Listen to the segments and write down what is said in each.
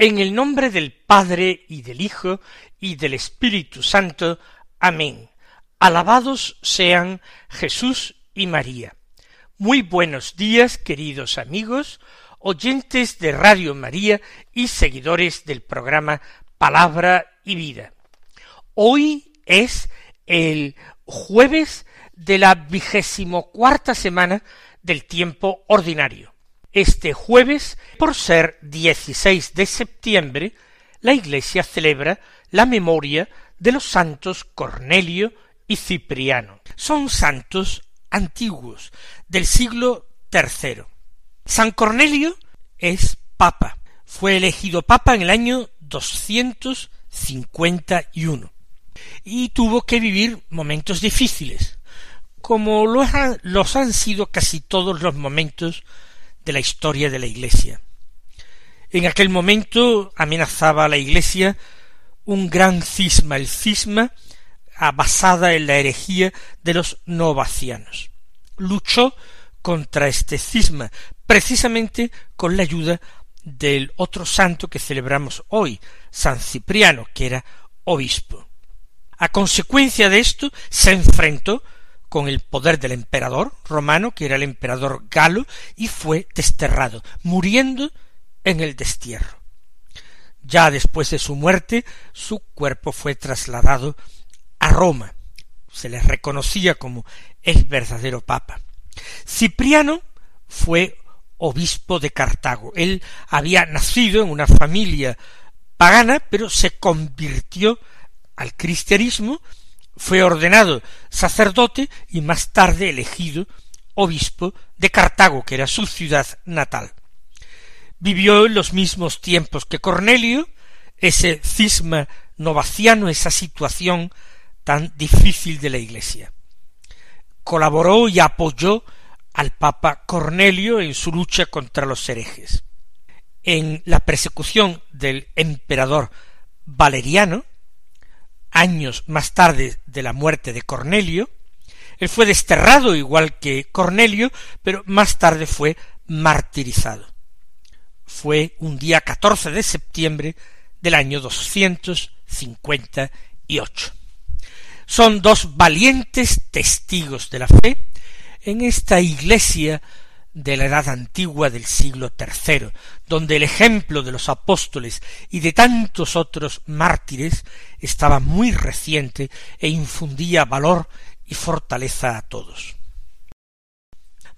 En el nombre del Padre y del Hijo y del Espíritu Santo. Amén. Alabados sean Jesús y María. Muy buenos días, queridos amigos, oyentes de Radio María y seguidores del programa Palabra y Vida. Hoy es el jueves de la vigésimo cuarta semana del tiempo ordinario. Este jueves, por ser 16 de septiembre, la Iglesia celebra la memoria de los santos Cornelio y Cipriano. Son santos antiguos del siglo III. San Cornelio es papa. Fue elegido papa en el año 251 y tuvo que vivir momentos difíciles, como los han sido casi todos los momentos de la historia de la Iglesia. En aquel momento amenazaba a la Iglesia un gran cisma, el cisma basada en la herejía de los novacianos. Luchó contra este cisma, precisamente con la ayuda del otro santo que celebramos hoy, San Cipriano, que era obispo. A consecuencia de esto, se enfrentó con el poder del emperador romano, que era el emperador Galo, y fue desterrado, muriendo en el destierro. Ya después de su muerte, su cuerpo fue trasladado a Roma. Se le reconocía como el verdadero papa. Cipriano fue obispo de Cartago. Él había nacido en una familia pagana, pero se convirtió al cristianismo fue ordenado sacerdote y más tarde elegido obispo de Cartago, que era su ciudad natal. Vivió en los mismos tiempos que Cornelio, ese cisma novaciano, esa situación tan difícil de la Iglesia. Colaboró y apoyó al Papa Cornelio en su lucha contra los herejes. En la persecución del emperador Valeriano, años más tarde de la muerte de Cornelio, él fue desterrado igual que Cornelio, pero más tarde fue martirizado. Fue un día 14 de septiembre del año 258. Son dos valientes testigos de la fe en esta iglesia de la edad antigua del siglo tercero, donde el ejemplo de los apóstoles y de tantos otros mártires estaba muy reciente e infundía valor y fortaleza a todos.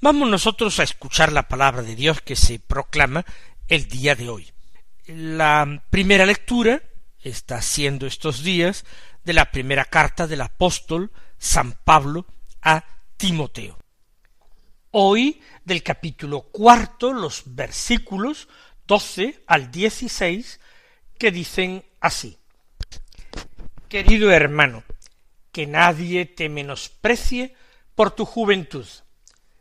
Vamos nosotros a escuchar la palabra de Dios que se proclama el día de hoy. La primera lectura está siendo estos días de la primera carta del apóstol San Pablo a Timoteo. Hoy del capítulo cuarto los versículos doce al dieciséis que dicen así Querido hermano, que nadie te menosprecie por tu juventud.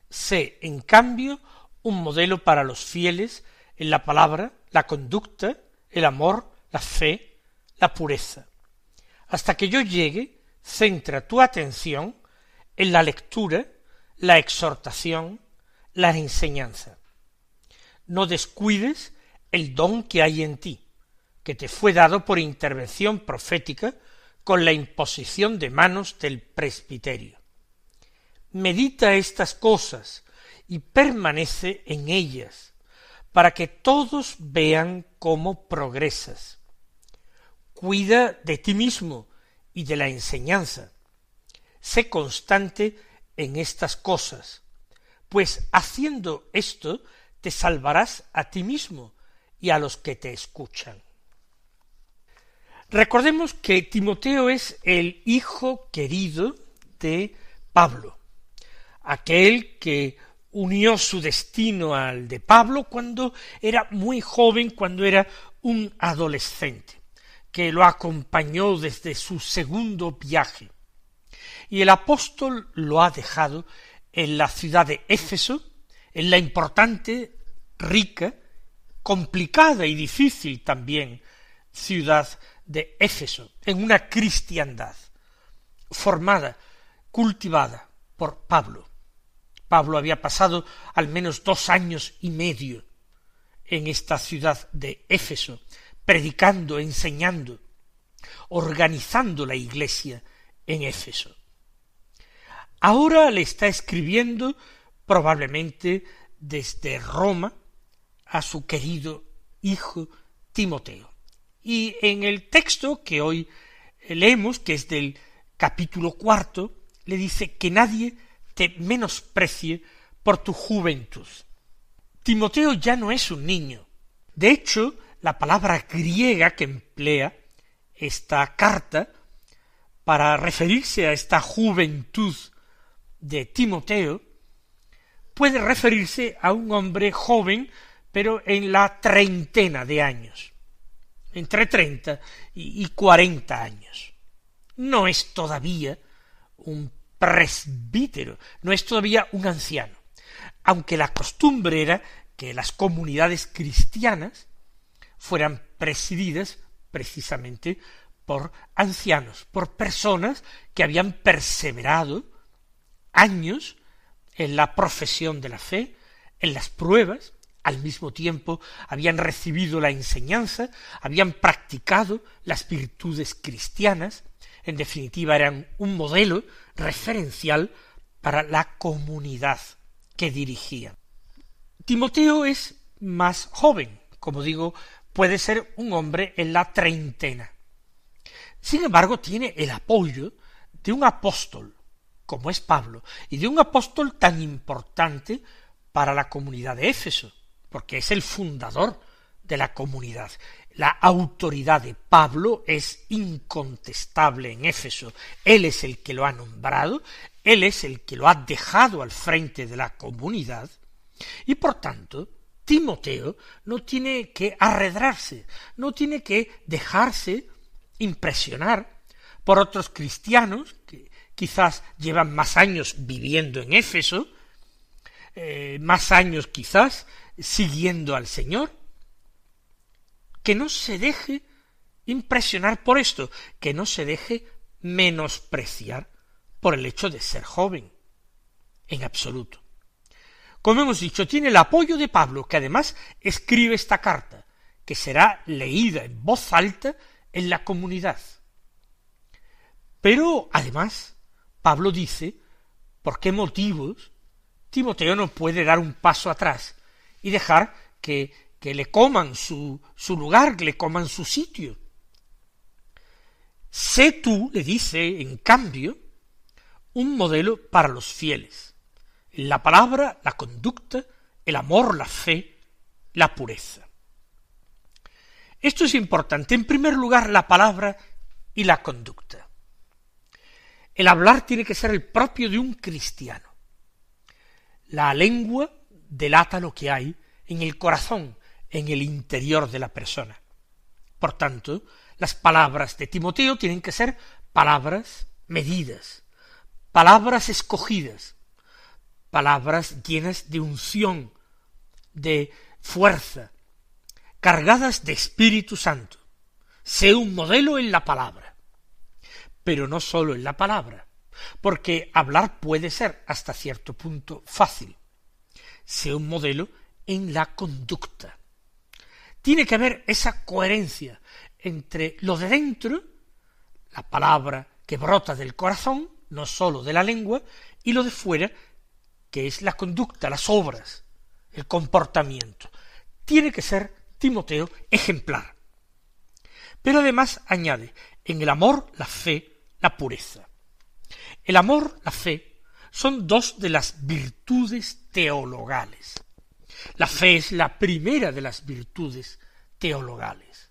Sé, en cambio, un modelo para los fieles en la palabra, la conducta, el amor, la fe, la pureza. Hasta que yo llegue, centra tu atención en la lectura, la exhortación, la enseñanza. No descuides el don que hay en ti, que te fue dado por intervención profética con la imposición de manos del presbiterio. Medita estas cosas y permanece en ellas, para que todos vean cómo progresas. Cuida de ti mismo y de la enseñanza. Sé constante en estas cosas, pues haciendo esto te salvarás a ti mismo y a los que te escuchan. Recordemos que Timoteo es el hijo querido de Pablo, aquel que unió su destino al de Pablo cuando era muy joven, cuando era un adolescente. que lo acompañó desde su segundo viaje. Y el apóstol lo ha dejado en la ciudad de Éfeso, en la importante, rica, complicada y difícil también ciudad de Éfeso, en una cristiandad formada, cultivada por Pablo. Pablo había pasado al menos dos años y medio en esta ciudad de Éfeso, predicando, enseñando, organizando la iglesia en Éfeso. Ahora le está escribiendo probablemente desde Roma a su querido hijo Timoteo. Y en el texto que hoy leemos, que es del capítulo cuarto, le dice que nadie te menosprecie por tu juventud. Timoteo ya no es un niño. De hecho, la palabra griega que emplea esta carta para referirse a esta juventud de Timoteo puede referirse a un hombre joven, pero en la treintena de años, entre treinta y cuarenta años. No es todavía un presbítero, no es todavía un anciano, aunque la costumbre era que las comunidades cristianas fueran presididas precisamente por ancianos, por personas que habían perseverado años en la profesión de la fe, en las pruebas, al mismo tiempo habían recibido la enseñanza, habían practicado las virtudes cristianas, en definitiva eran un modelo referencial para la comunidad que dirigían. Timoteo es más joven, como digo, puede ser un hombre en la treintena. Sin embargo, tiene el apoyo de un apóstol, como es Pablo, y de un apóstol tan importante para la comunidad de Éfeso, porque es el fundador de la comunidad. La autoridad de Pablo es incontestable en Éfeso. Él es el que lo ha nombrado, él es el que lo ha dejado al frente de la comunidad, y por tanto Timoteo no tiene que arredrarse, no tiene que dejarse impresionar por otros cristianos que quizás llevan más años viviendo en Éfeso, eh, más años quizás siguiendo al Señor, que no se deje impresionar por esto, que no se deje menospreciar por el hecho de ser joven, en absoluto. Como hemos dicho, tiene el apoyo de Pablo, que además escribe esta carta, que será leída en voz alta en la comunidad. Pero además, Pablo dice por qué motivos Timoteo no puede dar un paso atrás y dejar que, que le coman su, su lugar, que le coman su sitio. Sé tú, le dice, en cambio, un modelo para los fieles la palabra, la conducta, el amor, la fe, la pureza. Esto es importante. En primer lugar, la palabra y la conducta. El hablar tiene que ser el propio de un cristiano. La lengua delata lo que hay en el corazón, en el interior de la persona. Por tanto, las palabras de Timoteo tienen que ser palabras medidas, palabras escogidas, palabras llenas de unción, de fuerza, cargadas de Espíritu Santo. Sé un modelo en la palabra, pero no sólo en la palabra, porque hablar puede ser hasta cierto punto fácil. Sé un modelo en la conducta. Tiene que haber esa coherencia entre lo de dentro, la palabra que brota del corazón, no sólo de la lengua, y lo de fuera, que es la conducta, las obras, el comportamiento. Tiene que ser Timoteo ejemplar. Pero además añade, en el amor, la fe, la pureza. El amor, la fe, son dos de las virtudes teologales. La fe es la primera de las virtudes teologales.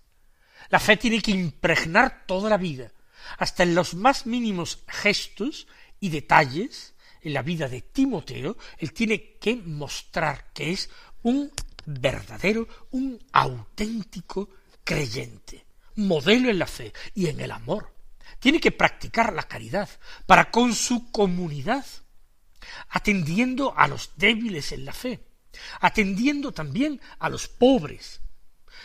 La fe tiene que impregnar toda la vida, hasta en los más mínimos gestos y detalles en la vida de Timoteo, él tiene que mostrar que es un verdadero, un auténtico creyente, modelo en la fe y en el amor. Tiene que practicar la caridad para con su comunidad, atendiendo a los débiles en la fe, atendiendo también a los pobres,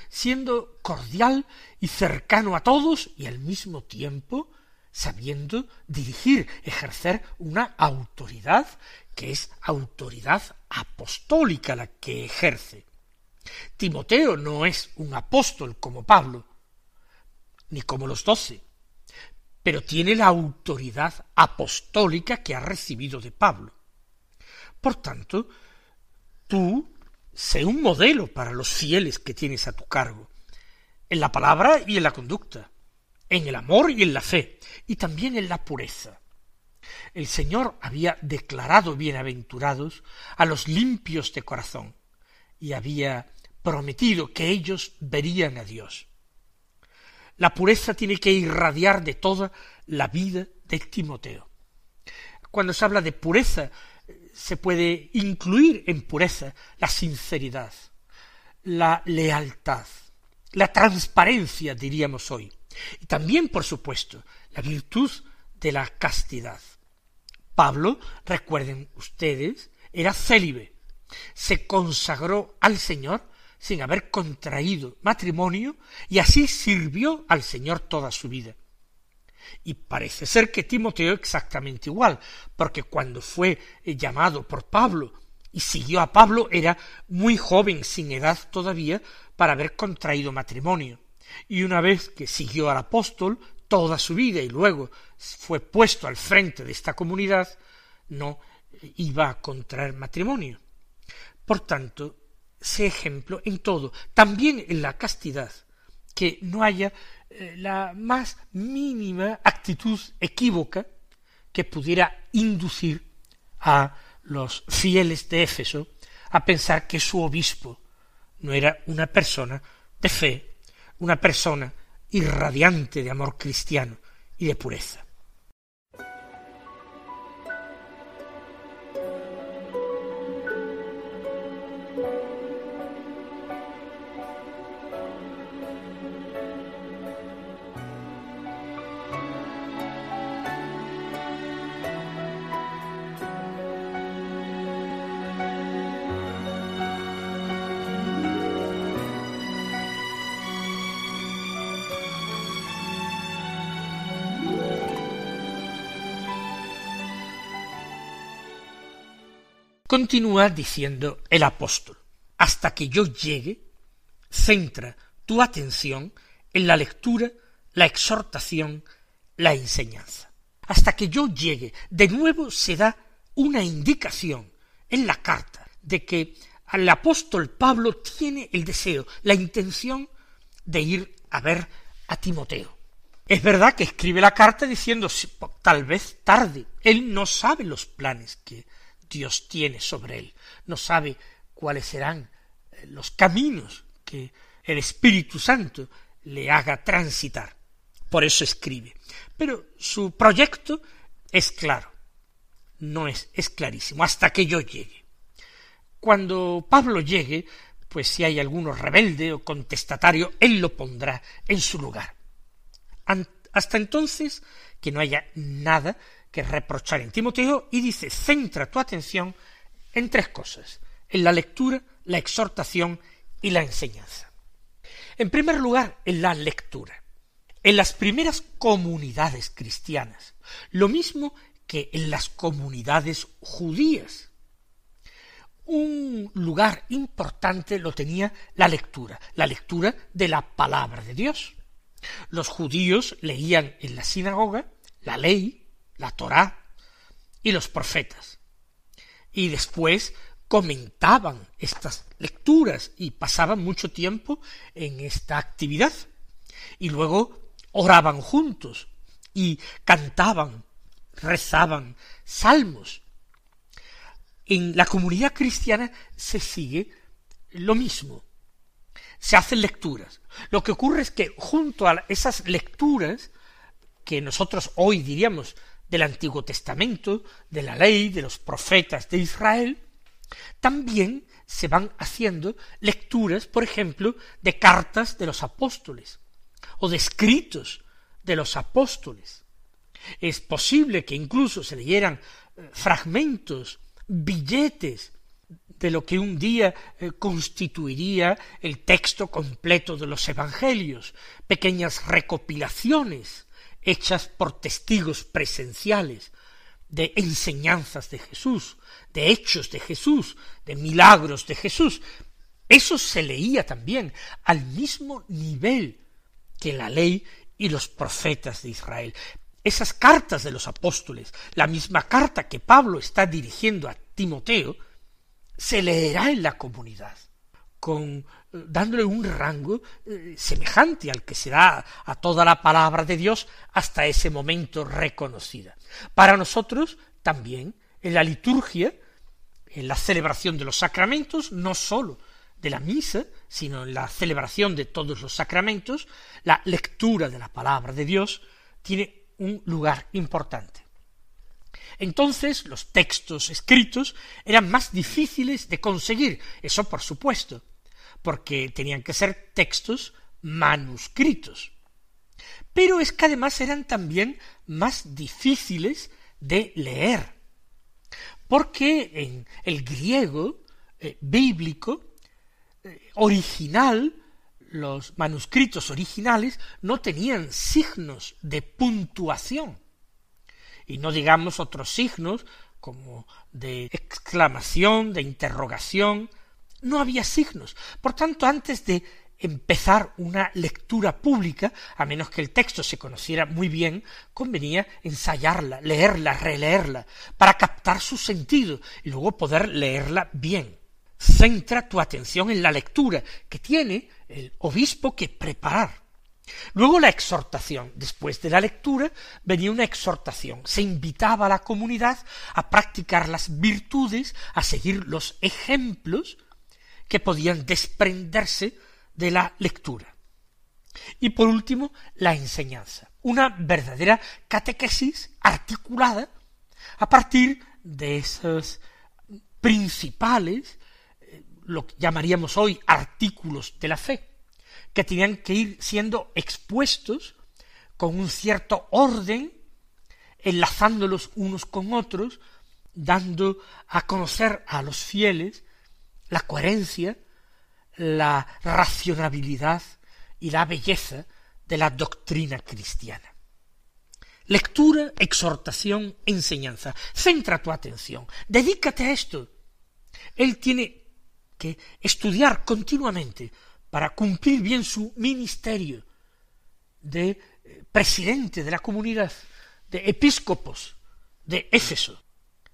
siendo cordial y cercano a todos y al mismo tiempo sabiendo dirigir, ejercer una autoridad que es autoridad apostólica la que ejerce. Timoteo no es un apóstol como Pablo, ni como los doce, pero tiene la autoridad apostólica que ha recibido de Pablo. Por tanto, tú sé un modelo para los fieles que tienes a tu cargo, en la palabra y en la conducta, en el amor y en la fe, y también en la pureza. El Señor había declarado bienaventurados a los limpios de corazón, y había prometido que ellos verían a Dios. La pureza tiene que irradiar de toda la vida de Timoteo. Cuando se habla de pureza, se puede incluir en pureza la sinceridad, la lealtad, la transparencia, diríamos hoy, y también, por supuesto, la virtud de la castidad. Pablo, recuerden ustedes, era célibe, se consagró al Señor sin haber contraído matrimonio y así sirvió al Señor toda su vida. Y parece ser que Timoteo exactamente igual, porque cuando fue llamado por Pablo y siguió a Pablo era muy joven, sin edad todavía, para haber contraído matrimonio. Y una vez que siguió al apóstol toda su vida y luego fue puesto al frente de esta comunidad, no iba a contraer matrimonio. Por tanto, sé ejemplo en todo, también en la castidad, que no haya eh, la más mínima actitud equívoca que pudiera inducir a los fieles de Éfeso a pensar que su obispo no era una persona de fe, una persona irradiante de amor cristiano y de pureza. Continúa diciendo el apóstol, hasta que yo llegue, centra tu atención en la lectura, la exhortación, la enseñanza. Hasta que yo llegue, de nuevo se da una indicación en la carta de que el apóstol Pablo tiene el deseo, la intención de ir a ver a Timoteo. Es verdad que escribe la carta diciendo tal vez tarde. Él no sabe los planes que Dios tiene sobre él. No sabe cuáles serán eh, los caminos que el Espíritu Santo le haga transitar. Por eso escribe. Pero su proyecto es claro. No es, es clarísimo, hasta que yo llegue. Cuando Pablo llegue, pues si hay alguno rebelde o contestatario, él lo pondrá en su lugar. Hasta entonces, que no haya nada que reprochar en Timoteo y dice, centra tu atención en tres cosas, en la lectura, la exhortación y la enseñanza. En primer lugar, en la lectura. En las primeras comunidades cristianas, lo mismo que en las comunidades judías. Un lugar importante lo tenía la lectura, la lectura de la palabra de Dios. Los judíos leían en la sinagoga la ley, la Torá y los profetas. Y después comentaban estas lecturas y pasaban mucho tiempo en esta actividad. Y luego oraban juntos y cantaban, rezaban salmos. En la comunidad cristiana se sigue lo mismo. Se hacen lecturas. Lo que ocurre es que junto a esas lecturas, que nosotros hoy diríamos del Antiguo Testamento, de la ley, de los profetas de Israel, también se van haciendo lecturas, por ejemplo, de cartas de los apóstoles, o de escritos de los apóstoles. Es posible que incluso se leyeran eh, fragmentos, billetes de lo que un día eh, constituiría el texto completo de los evangelios, pequeñas recopilaciones hechas por testigos presenciales de enseñanzas de Jesús, de hechos de Jesús, de milagros de Jesús. Eso se leía también al mismo nivel que la ley y los profetas de Israel. Esas cartas de los apóstoles, la misma carta que Pablo está dirigiendo a Timoteo, se leerá en la comunidad, con dándole un rango eh, semejante al que se da a toda la palabra de Dios hasta ese momento reconocida. Para nosotros también en la liturgia, en la celebración de los sacramentos, no sólo de la misa, sino en la celebración de todos los sacramentos, la lectura de la palabra de Dios tiene un lugar importante. Entonces los textos escritos eran más difíciles de conseguir, eso por supuesto, porque tenían que ser textos manuscritos. Pero es que además eran también más difíciles de leer, porque en el griego eh, bíblico eh, original, los manuscritos originales no tenían signos de puntuación y no digamos otros signos como de exclamación, de interrogación, no había signos. Por tanto, antes de empezar una lectura pública, a menos que el texto se conociera muy bien, convenía ensayarla, leerla, releerla, para captar su sentido y luego poder leerla bien. Centra tu atención en la lectura que tiene el obispo que preparar. Luego la exhortación. Después de la lectura venía una exhortación. Se invitaba a la comunidad a practicar las virtudes, a seguir los ejemplos que podían desprenderse de la lectura. Y por último, la enseñanza. Una verdadera catequesis articulada a partir de esos principales, eh, lo que llamaríamos hoy artículos de la fe que tenían que ir siendo expuestos con un cierto orden, enlazándolos unos con otros, dando a conocer a los fieles la coherencia, la racionalidad y la belleza de la doctrina cristiana. Lectura, exhortación, enseñanza. Centra tu atención. Dedícate a esto. Él tiene que estudiar continuamente para cumplir bien su ministerio de eh, presidente de la comunidad, de episcopos de Éfeso.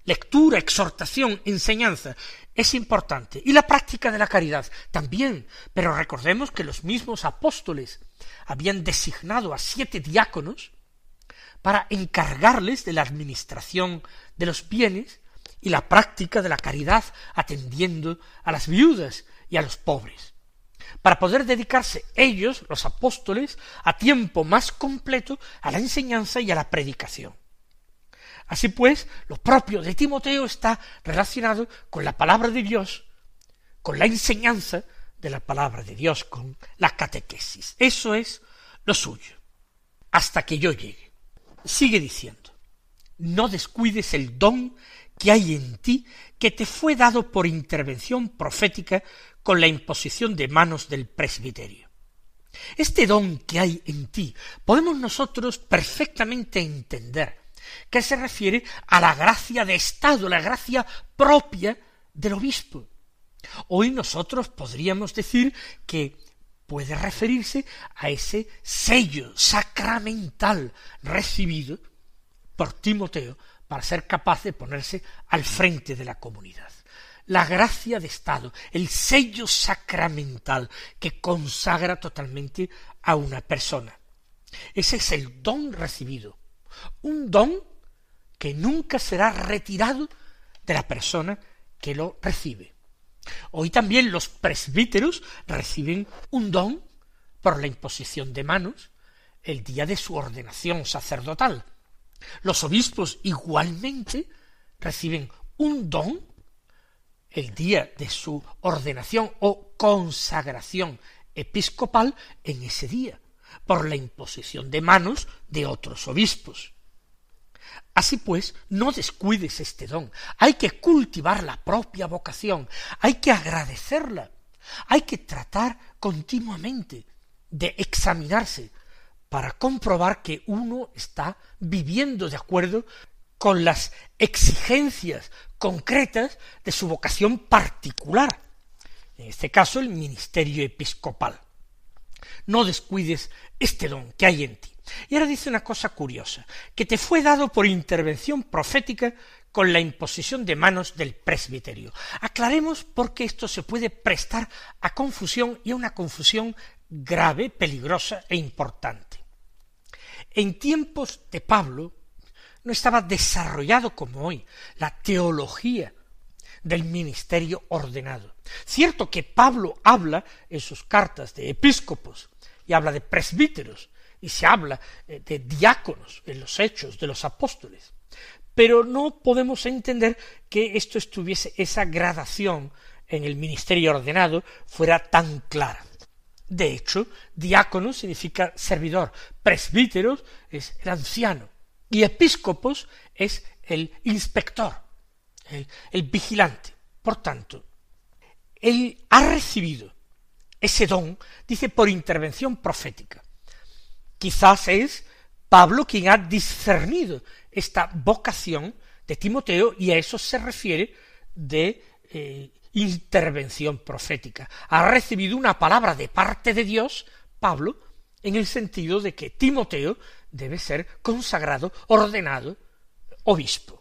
Lectura, exhortación, enseñanza es importante. Y la práctica de la caridad también. Pero recordemos que los mismos apóstoles habían designado a siete diáconos para encargarles de la administración de los bienes y la práctica de la caridad atendiendo a las viudas y a los pobres para poder dedicarse ellos, los apóstoles, a tiempo más completo a la enseñanza y a la predicación. Así pues, lo propio de Timoteo está relacionado con la palabra de Dios, con la enseñanza de la palabra de Dios, con la catequesis. Eso es lo suyo. Hasta que yo llegue. Sigue diciendo, no descuides el don que hay en ti, que te fue dado por intervención profética con la imposición de manos del presbiterio. Este don que hay en ti podemos nosotros perfectamente entender que se refiere a la gracia de Estado, la gracia propia del obispo. Hoy nosotros podríamos decir que puede referirse a ese sello sacramental recibido por Timoteo para ser capaz de ponerse al frente de la comunidad la gracia de Estado, el sello sacramental que consagra totalmente a una persona. Ese es el don recibido, un don que nunca será retirado de la persona que lo recibe. Hoy también los presbíteros reciben un don por la imposición de manos el día de su ordenación sacerdotal. Los obispos igualmente reciben un don el día de su ordenación o consagración episcopal en ese día. Por la imposición de manos de otros obispos. Así pues, no descuides este don. Hay que cultivar la propia vocación, hay que agradecerla, hay que tratar continuamente de examinarse para comprobar que uno está viviendo de acuerdo con las exigencias concretas de su vocación particular, en este caso el ministerio episcopal. No descuides este don que hay en ti. Y ahora dice una cosa curiosa, que te fue dado por intervención profética con la imposición de manos del presbiterio. Aclaremos por qué esto se puede prestar a confusión y a una confusión grave, peligrosa e importante. En tiempos de Pablo no estaba desarrollado como hoy la teología del ministerio ordenado. Cierto que Pablo habla en sus cartas de episcopos y habla de presbíteros y se habla eh, de diáconos en los hechos de los apóstoles. Pero no podemos entender que esto estuviese, esa gradación en el ministerio ordenado fuera tan clara. De hecho, diácono significa servidor, presbíteros es el anciano, y episcopos es el inspector, el, vigilante. Por tanto, él ha recibido ese don, dice, por intervención profética. Quizás es Pablo quien ha discernido esta vocación de Timoteo y a eso se refiere de eh, intervención profética. Ha recibido una palabra de parte de Dios, Pablo, en el sentido de que Timoteo debe ser consagrado, ordenado, obispo.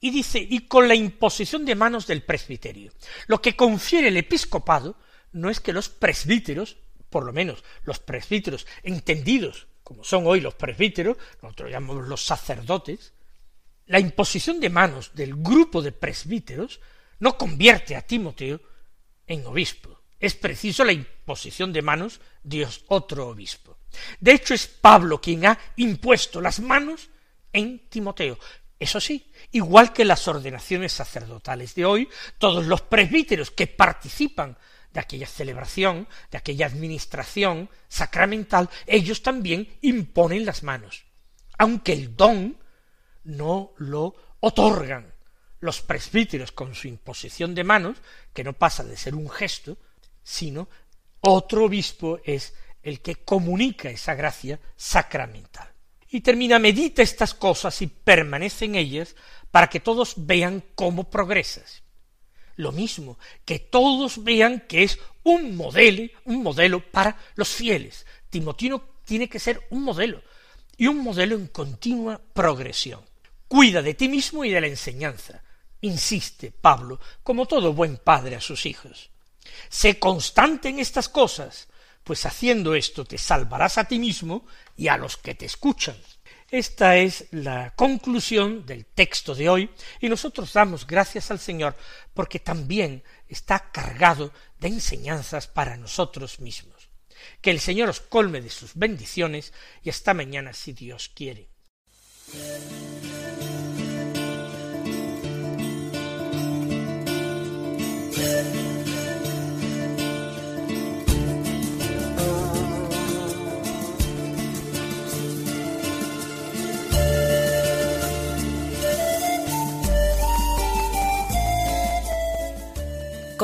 Y dice, y con la imposición de manos del presbiterio. Lo que confiere el episcopado no es que los presbíteros por lo menos los presbíteros entendidos, como son hoy los presbíteros, nosotros llamamos los sacerdotes, la imposición de manos del grupo de presbíteros no convierte a Timoteo en obispo. Es preciso la imposición de manos de otro obispo. De hecho, es Pablo quien ha impuesto las manos en Timoteo. Eso sí, igual que las ordenaciones sacerdotales de hoy, todos los presbíteros que participan de aquella celebración, de aquella administración sacramental, ellos también imponen las manos, aunque el don no lo otorgan los presbíteros con su imposición de manos, que no pasa de ser un gesto, sino otro obispo es el que comunica esa gracia sacramental. Y termina, medita estas cosas y permanece en ellas para que todos vean cómo progresas lo mismo, que todos vean que es un modelo, un modelo para los fieles. Timotino tiene que ser un modelo, y un modelo en continua progresión. Cuida de ti mismo y de la enseñanza, insiste Pablo, como todo buen padre a sus hijos. Sé constante en estas cosas, pues haciendo esto te salvarás a ti mismo y a los que te escuchan. Esta es la conclusión del texto de hoy y nosotros damos gracias al Señor porque también está cargado de enseñanzas para nosotros mismos. Que el Señor os colme de sus bendiciones y hasta mañana si Dios quiere.